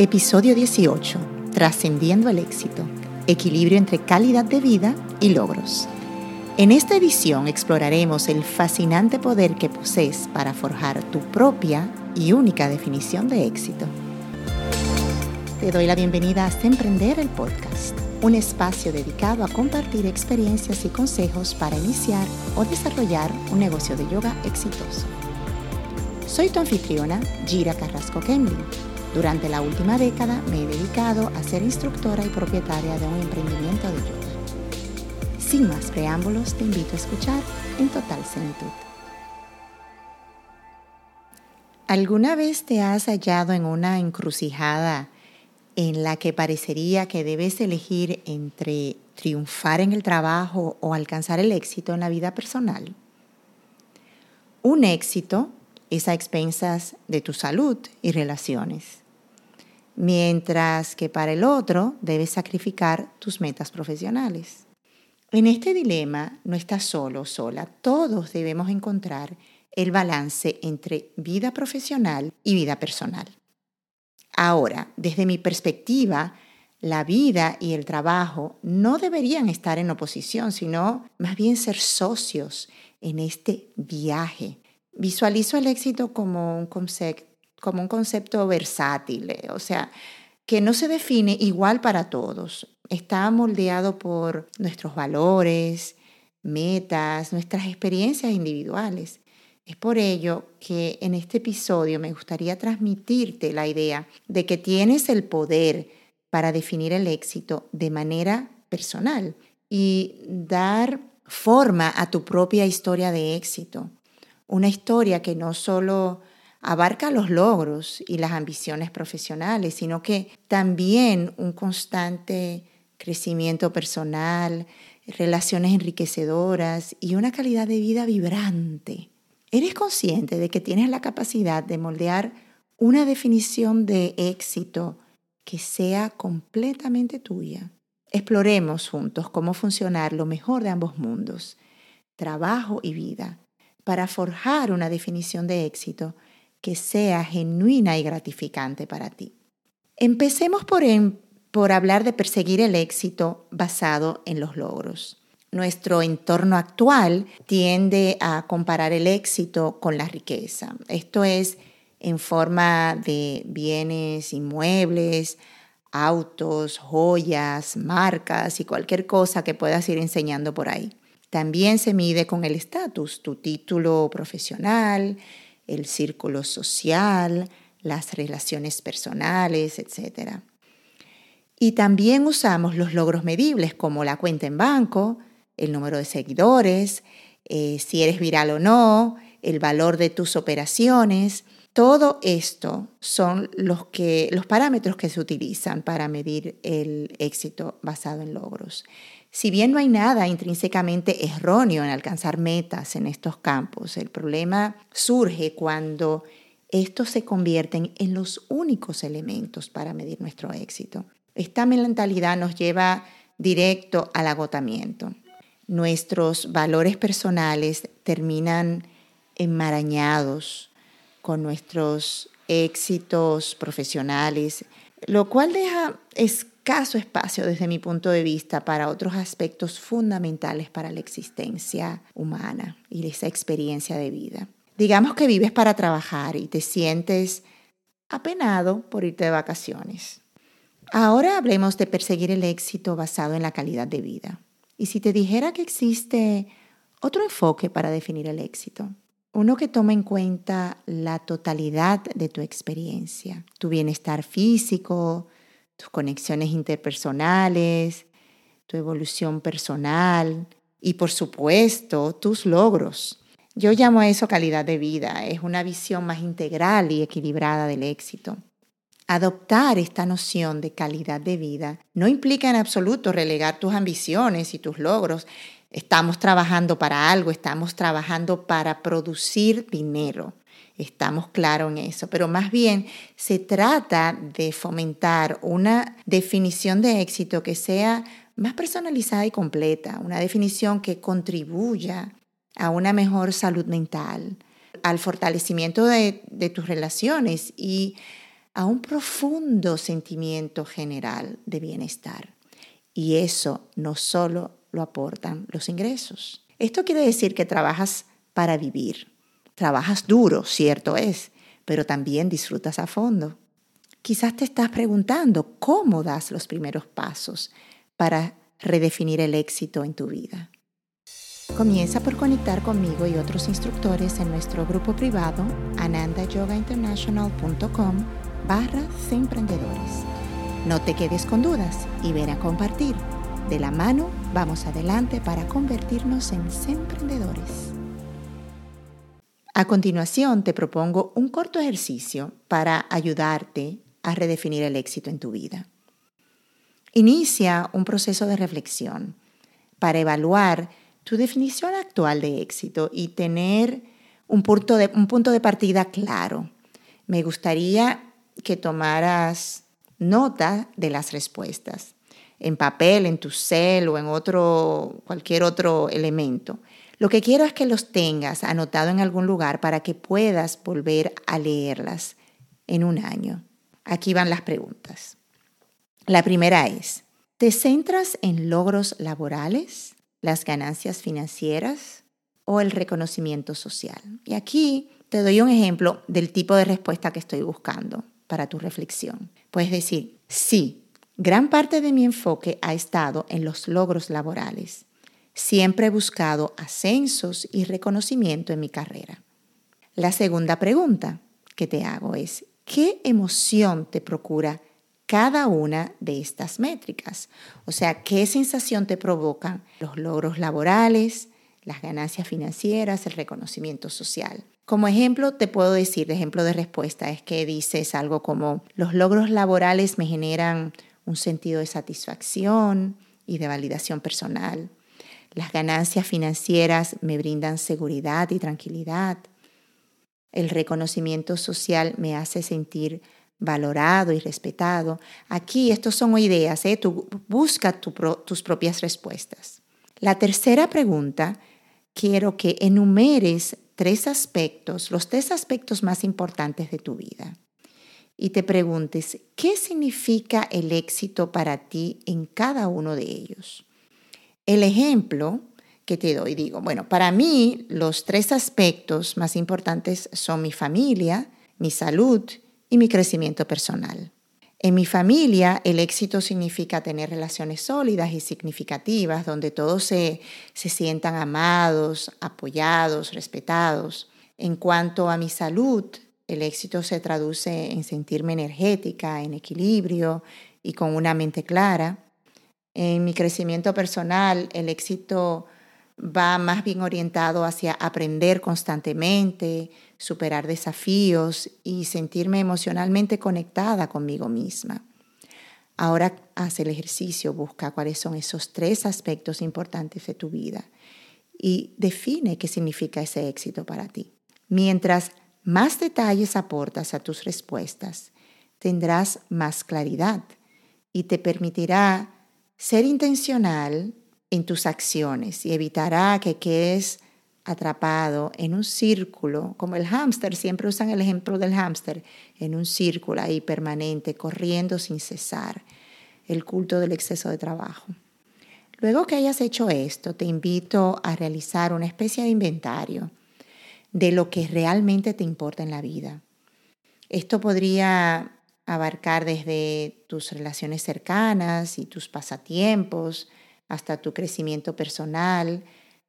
Episodio 18. Trascendiendo el éxito. Equilibrio entre calidad de vida y logros. En esta edición exploraremos el fascinante poder que posees para forjar tu propia y única definición de éxito. Te doy la bienvenida a Emprender el Podcast, un espacio dedicado a compartir experiencias y consejos para iniciar o desarrollar un negocio de yoga exitoso. Soy tu anfitriona, Gira Carrasco Kemlin durante la última década me he dedicado a ser instructora y propietaria de un emprendimiento de yoga. Sin más preámbulos, te invito a escuchar en total sentitud. ¿Alguna vez te has hallado en una encrucijada en la que parecería que debes elegir entre triunfar en el trabajo o alcanzar el éxito en la vida personal? Un éxito es a expensas de tu salud y relaciones, mientras que para el otro debes sacrificar tus metas profesionales. En este dilema no estás solo sola, todos debemos encontrar el balance entre vida profesional y vida personal. Ahora, desde mi perspectiva, la vida y el trabajo no deberían estar en oposición, sino más bien ser socios en este viaje visualizo el éxito como un, concepto, como un concepto versátil, eh, o sea, que no se define igual para todos. Está moldeado por nuestros valores, metas, nuestras experiencias individuales. Es por ello que en este episodio me gustaría transmitirte la idea de que tienes el poder para definir el éxito de manera personal y dar forma a tu propia historia de éxito una historia que no solo abarca los logros y las ambiciones profesionales, sino que también un constante crecimiento personal, relaciones enriquecedoras y una calidad de vida vibrante. ¿Eres consciente de que tienes la capacidad de moldear una definición de éxito que sea completamente tuya? Exploremos juntos cómo funcionar lo mejor de ambos mundos, trabajo y vida, para forjar una definición de éxito que sea genuina y gratificante para ti. Empecemos por, por hablar de perseguir el éxito basado en los logros. Nuestro entorno actual tiende a comparar el éxito con la riqueza. Esto es en forma de bienes inmuebles, autos, joyas, marcas y cualquier cosa que puedas ir enseñando por ahí. También se mide con el estatus, tu título profesional, el círculo social, las relaciones personales, etc. Y también usamos los logros medibles como la cuenta en banco, el número de seguidores, eh, si eres viral o no, el valor de tus operaciones. Todo esto son los, que, los parámetros que se utilizan para medir el éxito basado en logros. Si bien no hay nada intrínsecamente erróneo en alcanzar metas en estos campos, el problema surge cuando estos se convierten en los únicos elementos para medir nuestro éxito. Esta mentalidad nos lleva directo al agotamiento. Nuestros valores personales terminan enmarañados con nuestros éxitos profesionales, lo cual deja escaso espacio desde mi punto de vista para otros aspectos fundamentales para la existencia humana y esa experiencia de vida. Digamos que vives para trabajar y te sientes apenado por irte de vacaciones. Ahora hablemos de perseguir el éxito basado en la calidad de vida. Y si te dijera que existe otro enfoque para definir el éxito, uno que toma en cuenta la totalidad de tu experiencia, tu bienestar físico, tus conexiones interpersonales, tu evolución personal y por supuesto tus logros. Yo llamo a eso calidad de vida, es una visión más integral y equilibrada del éxito. Adoptar esta noción de calidad de vida no implica en absoluto relegar tus ambiciones y tus logros. Estamos trabajando para algo, estamos trabajando para producir dinero. Estamos claros en eso, pero más bien se trata de fomentar una definición de éxito que sea más personalizada y completa, una definición que contribuya a una mejor salud mental, al fortalecimiento de, tus relaciones y a un profundo sentimiento general de bienestar. Y eso no solo lo aportan los ingresos. Esto quiere decir que trabajas para vivir. Trabajas duro, cierto es, pero también disfrutas a fondo. Quizás te estás preguntando cómo das los primeros pasos para redefinir el éxito en tu vida. Comienza por conectar conmigo y otros instructores en nuestro grupo privado anandayogainternational.com barra emprendedores. No te quedes con dudas y ven a compartir. De la mano vamos adelante para convertirnos en emprendedores. A continuación te propongo un corto ejercicio para ayudarte a redefinir el éxito en tu vida. Inicia un proceso de reflexión para evaluar tu definición actual de éxito y tener un punto de, un punto de partida claro. Me gustaría que tomaras nota de las respuestas en papel, en tu cel o en otro, cualquier otro elemento. Lo que quiero es que los tengas anotado en algún lugar para que puedas volver a leerlas en un año. Aquí van las preguntas. La primera es, ¿te centras en logros laborales? las ganancias financieras o el reconocimiento social. Y aquí te doy un ejemplo del tipo de respuesta que estoy buscando para tu reflexión. Puedes decir, sí, gran parte de mi enfoque ha estado en los logros laborales. Siempre he buscado ascensos y reconocimiento en mi carrera. La segunda pregunta que te hago es, ¿qué emoción te procura cada una de estas métricas. O sea, qué sensación te provocan los logros laborales, las ganancias financieras, el reconocimiento social. Como ejemplo, te puedo decir, de ejemplo de respuesta, es que dices algo como, los logros laborales me generan un sentido de satisfacción y de validación personal. Las ganancias financieras me brindan seguridad y tranquilidad. El reconocimiento social me hace sentir valorado y respetado. Aquí estos son ideas, ¿eh? Busca tus propias respuestas. La tercera pregunta, quiero que enumeres tres aspectos, los tres aspectos más importantes de tu vida. Y te preguntes, ¿qué significa el éxito para ti en cada uno de ellos? El ejemplo que te doy, digo, bueno, para mí los tres aspectos más importantes son mi familia, mi salud y mi crecimiento personal. En mi familia, el éxito significa tener relaciones sólidas y significativas, donde todos se, se, sientan amados, apoyados, respetados. En cuanto a mi salud, el éxito se traduce en sentirme energética, en equilibrio y con una mente clara. En mi crecimiento personal, el éxito va más bien orientado hacia aprender constantemente, superar desafíos y sentirme emocionalmente conectada conmigo misma. Ahora haz el ejercicio, busca cuáles son esos tres aspectos importantes de tu vida y define qué significa ese éxito para ti. Mientras más detalles aportas a tus respuestas, tendrás más claridad y te permitirá ser intencional en tus acciones y evitará que quedes atrapado en un círculo, como el hámster, siempre usan el ejemplo del hámster, en un círculo ahí permanente, corriendo sin cesar, el culto del exceso de trabajo. Luego que hayas hecho esto, te invito a realizar una especie de inventario de lo que realmente te importa en la vida. Esto podría abarcar desde tus relaciones cercanas y tus pasatiempos, hasta tu crecimiento personal,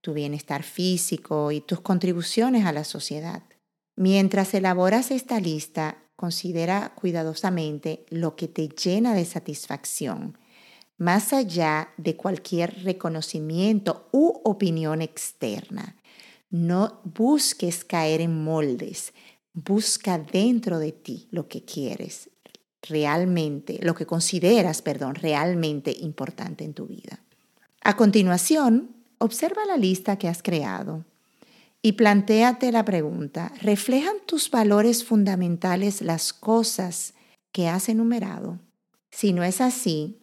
tu bienestar físico y tus contribuciones a la sociedad. Mientras elaboras esta lista, considera cuidadosamente lo que te llena de satisfacción, más allá de cualquier reconocimiento u opinión externa. No busques caer en moldes, busca dentro de ti lo que quieres realmente, lo que consideras, perdón, realmente importante en tu vida. A continuación, observa la lista que has creado y plantéate la pregunta, ¿reflejan tus valores fundamentales las cosas que has enumerado? Si no es así,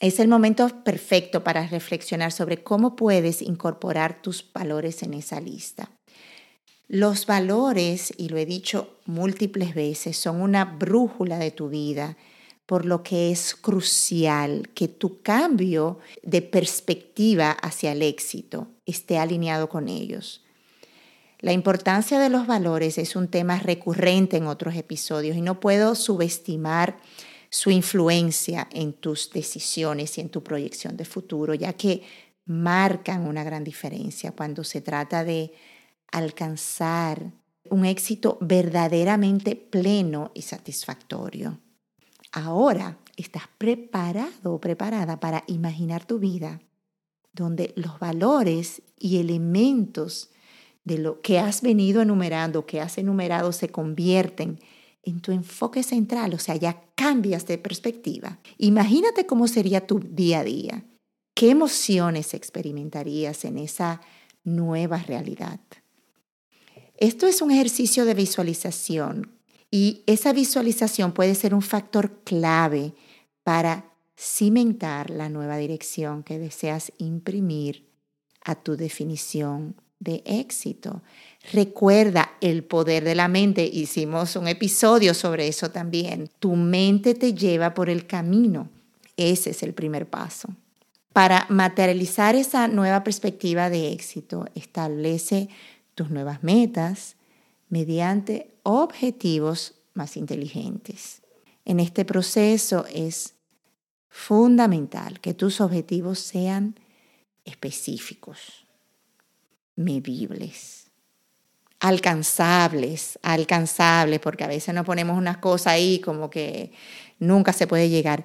es el momento perfecto para reflexionar sobre cómo puedes incorporar tus valores en esa lista. Los valores, y lo he dicho múltiples veces, son una brújula de tu vida, por lo que es crucial que tu cambio de perspectiva hacia el éxito esté alineado con ellos. La importancia de los valores es un tema recurrente en otros episodios y no puedo subestimar su influencia en tus decisiones y en tu proyección de futuro, ya que marcan una gran diferencia cuando se trata de alcanzar un éxito verdaderamente pleno y satisfactorio. Ahora estás preparado o preparada para imaginar tu vida donde los valores y elementos de lo que has venido enumerando, que has enumerado, se convierten en tu enfoque central, o sea, ya cambias de perspectiva. Imagínate cómo sería tu día a día. ¿Qué emociones experimentarías en esa nueva realidad? Esto es un ejercicio de visualización y esa visualización puede ser un factor clave para cimentar la nueva dirección que deseas imprimir a tu definición de éxito. Recuerda el poder de la mente. Hicimos un episodio sobre eso también. Tu mente te lleva por el camino. Ese es el primer paso. Para materializar esa nueva perspectiva de éxito, establece tus nuevas metas mediante objetivos más inteligentes. En este proceso es fundamental que tus objetivos sean específicos medibles, alcanzables, alcanzables, porque a veces nos ponemos unas cosas ahí como que nunca se puede llegar,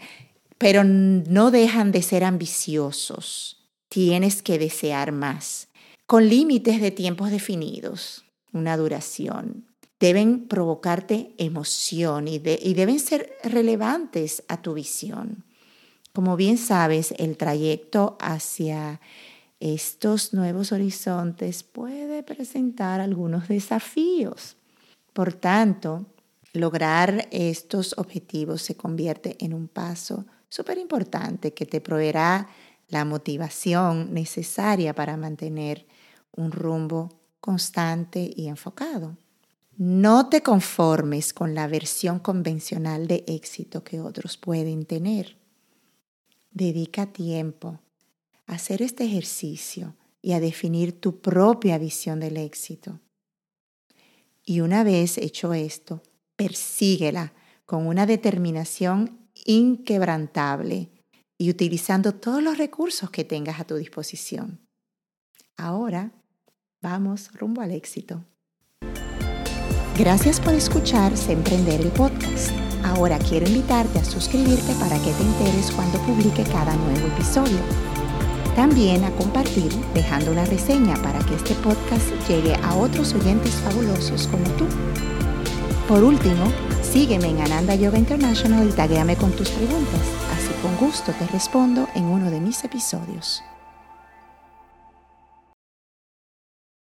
pero no dejan de ser ambiciosos. Tienes que desear más, con límites de tiempos definidos, una duración. Deben provocarte emoción y, y deben ser relevantes a tu visión. Como bien sabes, el trayecto hacia estos nuevos horizontes puede presentar algunos desafíos. Por tanto, lograr estos objetivos se convierte en un paso súper importante que te proveerá la motivación necesaria para mantener un rumbo constante y enfocado. No te conformes con la versión convencional de éxito que otros pueden tener. Dedica tiempo hacer este ejercicio y a definir tu propia visión del éxito. Y una vez hecho esto, persíguela con una determinación inquebrantable y utilizando todos los recursos que tengas a tu disposición. Ahora, vamos rumbo al éxito. Gracias por escuchar Se Emprender el podcast. Ahora quiero invitarte a suscribirte para que te enteres cuando publique cada nuevo episodio. También a compartir dejando una reseña para que este podcast llegue a otros oyentes fabulosos como tú. Por último, sígueme en Ananda Yoga International y taguéame con tus preguntas, así con gusto te respondo en uno de mis episodios.